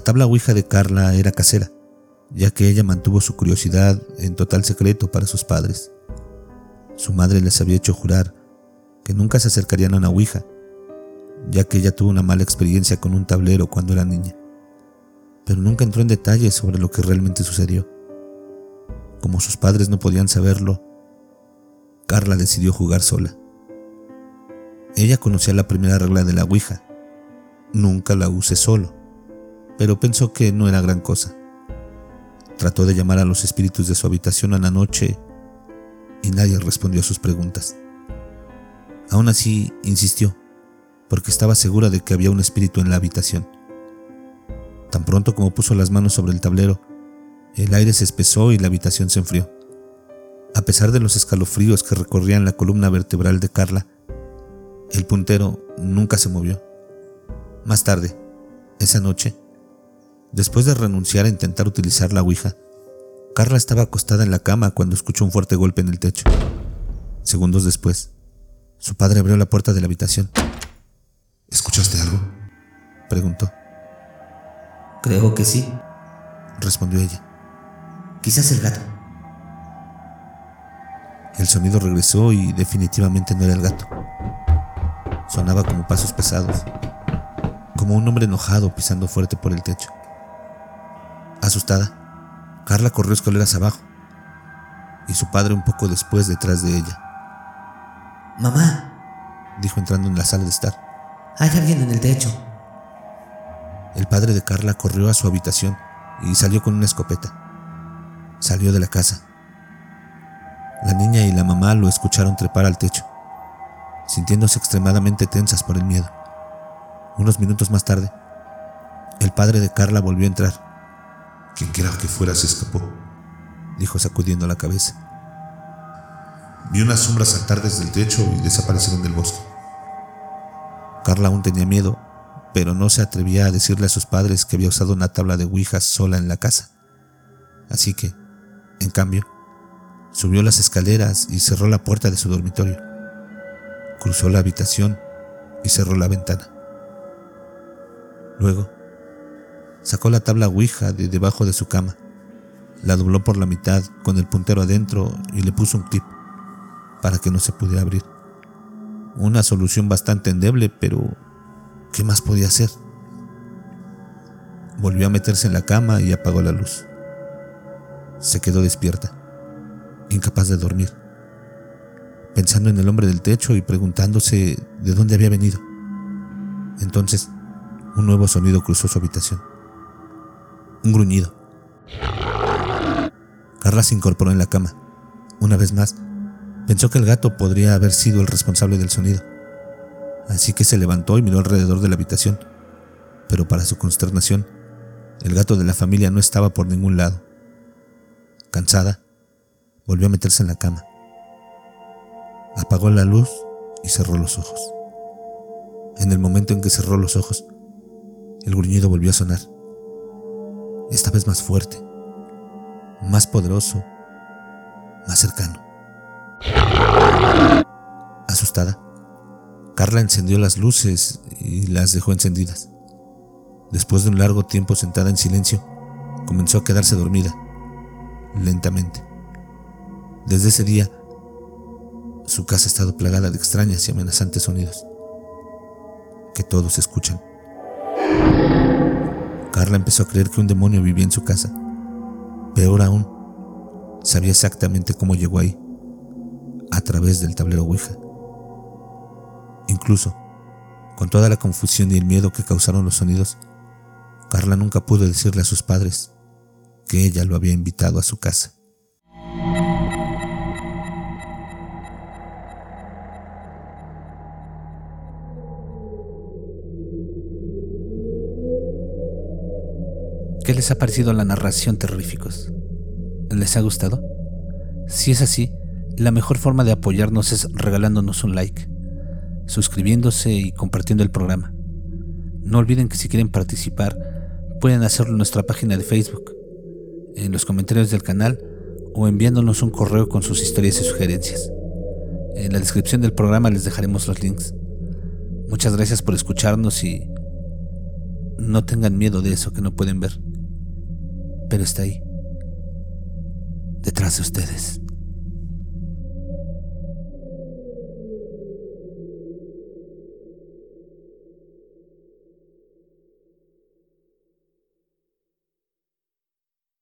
tabla Ouija de Carla era casera, ya que ella mantuvo su curiosidad en total secreto para sus padres. Su madre les había hecho jurar que nunca se acercarían a una Ouija, ya que ella tuvo una mala experiencia con un tablero cuando era niña, pero nunca entró en detalles sobre lo que realmente sucedió. Como sus padres no podían saberlo, Carla decidió jugar sola. Ella conocía la primera regla de la Ouija, nunca la use solo, pero pensó que no era gran cosa. Trató de llamar a los espíritus de su habitación a la noche y nadie respondió a sus preguntas. Aún así, insistió, porque estaba segura de que había un espíritu en la habitación. Tan pronto como puso las manos sobre el tablero, el aire se espesó y la habitación se enfrió. A pesar de los escalofríos que recorrían la columna vertebral de Carla, el puntero nunca se movió. Más tarde, esa noche, después de renunciar a intentar utilizar la Ouija, Carla estaba acostada en la cama cuando escuchó un fuerte golpe en el techo. Segundos después, su padre abrió la puerta de la habitación. ¿Escuchaste algo? preguntó. Creo que sí, respondió ella. Quizás el gato. El sonido regresó y definitivamente no era el gato. Sonaba como pasos pesados, como un hombre enojado pisando fuerte por el techo. Asustada, Carla corrió escaleras abajo y su padre un poco después detrás de ella. Mamá, dijo entrando en la sala de estar. Hay alguien en el techo. El padre de Carla corrió a su habitación y salió con una escopeta. Salió de la casa. La niña y la mamá lo escucharon trepar al techo, sintiéndose extremadamente tensas por el miedo. Unos minutos más tarde, el padre de Carla volvió a entrar quien quiera que fuera se escapó, dijo sacudiendo la cabeza. Vi unas sombras saltar desde el techo y desaparecieron del bosque. Carla aún tenía miedo, pero no se atrevía a decirle a sus padres que había usado una tabla de ouijas sola en la casa. Así que, en cambio, subió las escaleras y cerró la puerta de su dormitorio. Cruzó la habitación y cerró la ventana. Luego, Sacó la tabla Ouija de debajo de su cama, la dobló por la mitad con el puntero adentro y le puso un clip para que no se pudiera abrir. Una solución bastante endeble, pero ¿qué más podía hacer? Volvió a meterse en la cama y apagó la luz. Se quedó despierta, incapaz de dormir, pensando en el hombre del techo y preguntándose de dónde había venido. Entonces, un nuevo sonido cruzó su habitación un gruñido. Carla se incorporó en la cama. Una vez más, pensó que el gato podría haber sido el responsable del sonido. Así que se levantó y miró alrededor de la habitación. Pero para su consternación, el gato de la familia no estaba por ningún lado. Cansada, volvió a meterse en la cama. Apagó la luz y cerró los ojos. En el momento en que cerró los ojos, el gruñido volvió a sonar esta vez más fuerte, más poderoso, más cercano. Asustada, Carla encendió las luces y las dejó encendidas. Después de un largo tiempo sentada en silencio, comenzó a quedarse dormida, lentamente. Desde ese día, su casa ha estado plagada de extrañas y amenazantes sonidos que todos escuchan. Carla empezó a creer que un demonio vivía en su casa. Peor aún, sabía exactamente cómo llegó ahí, a través del tablero Ouija. Incluso, con toda la confusión y el miedo que causaron los sonidos, Carla nunca pudo decirle a sus padres que ella lo había invitado a su casa. ¿Qué les ha parecido la narración terroríficos? ¿Les ha gustado? Si es así, la mejor forma de apoyarnos es regalándonos un like, suscribiéndose y compartiendo el programa. No olviden que si quieren participar, pueden hacerlo en nuestra página de Facebook, en los comentarios del canal o enviándonos un correo con sus historias y sugerencias. En la descripción del programa les dejaremos los links. Muchas gracias por escucharnos y No tengan miedo de eso que no pueden ver, pero está ahí, detrás de ustedes.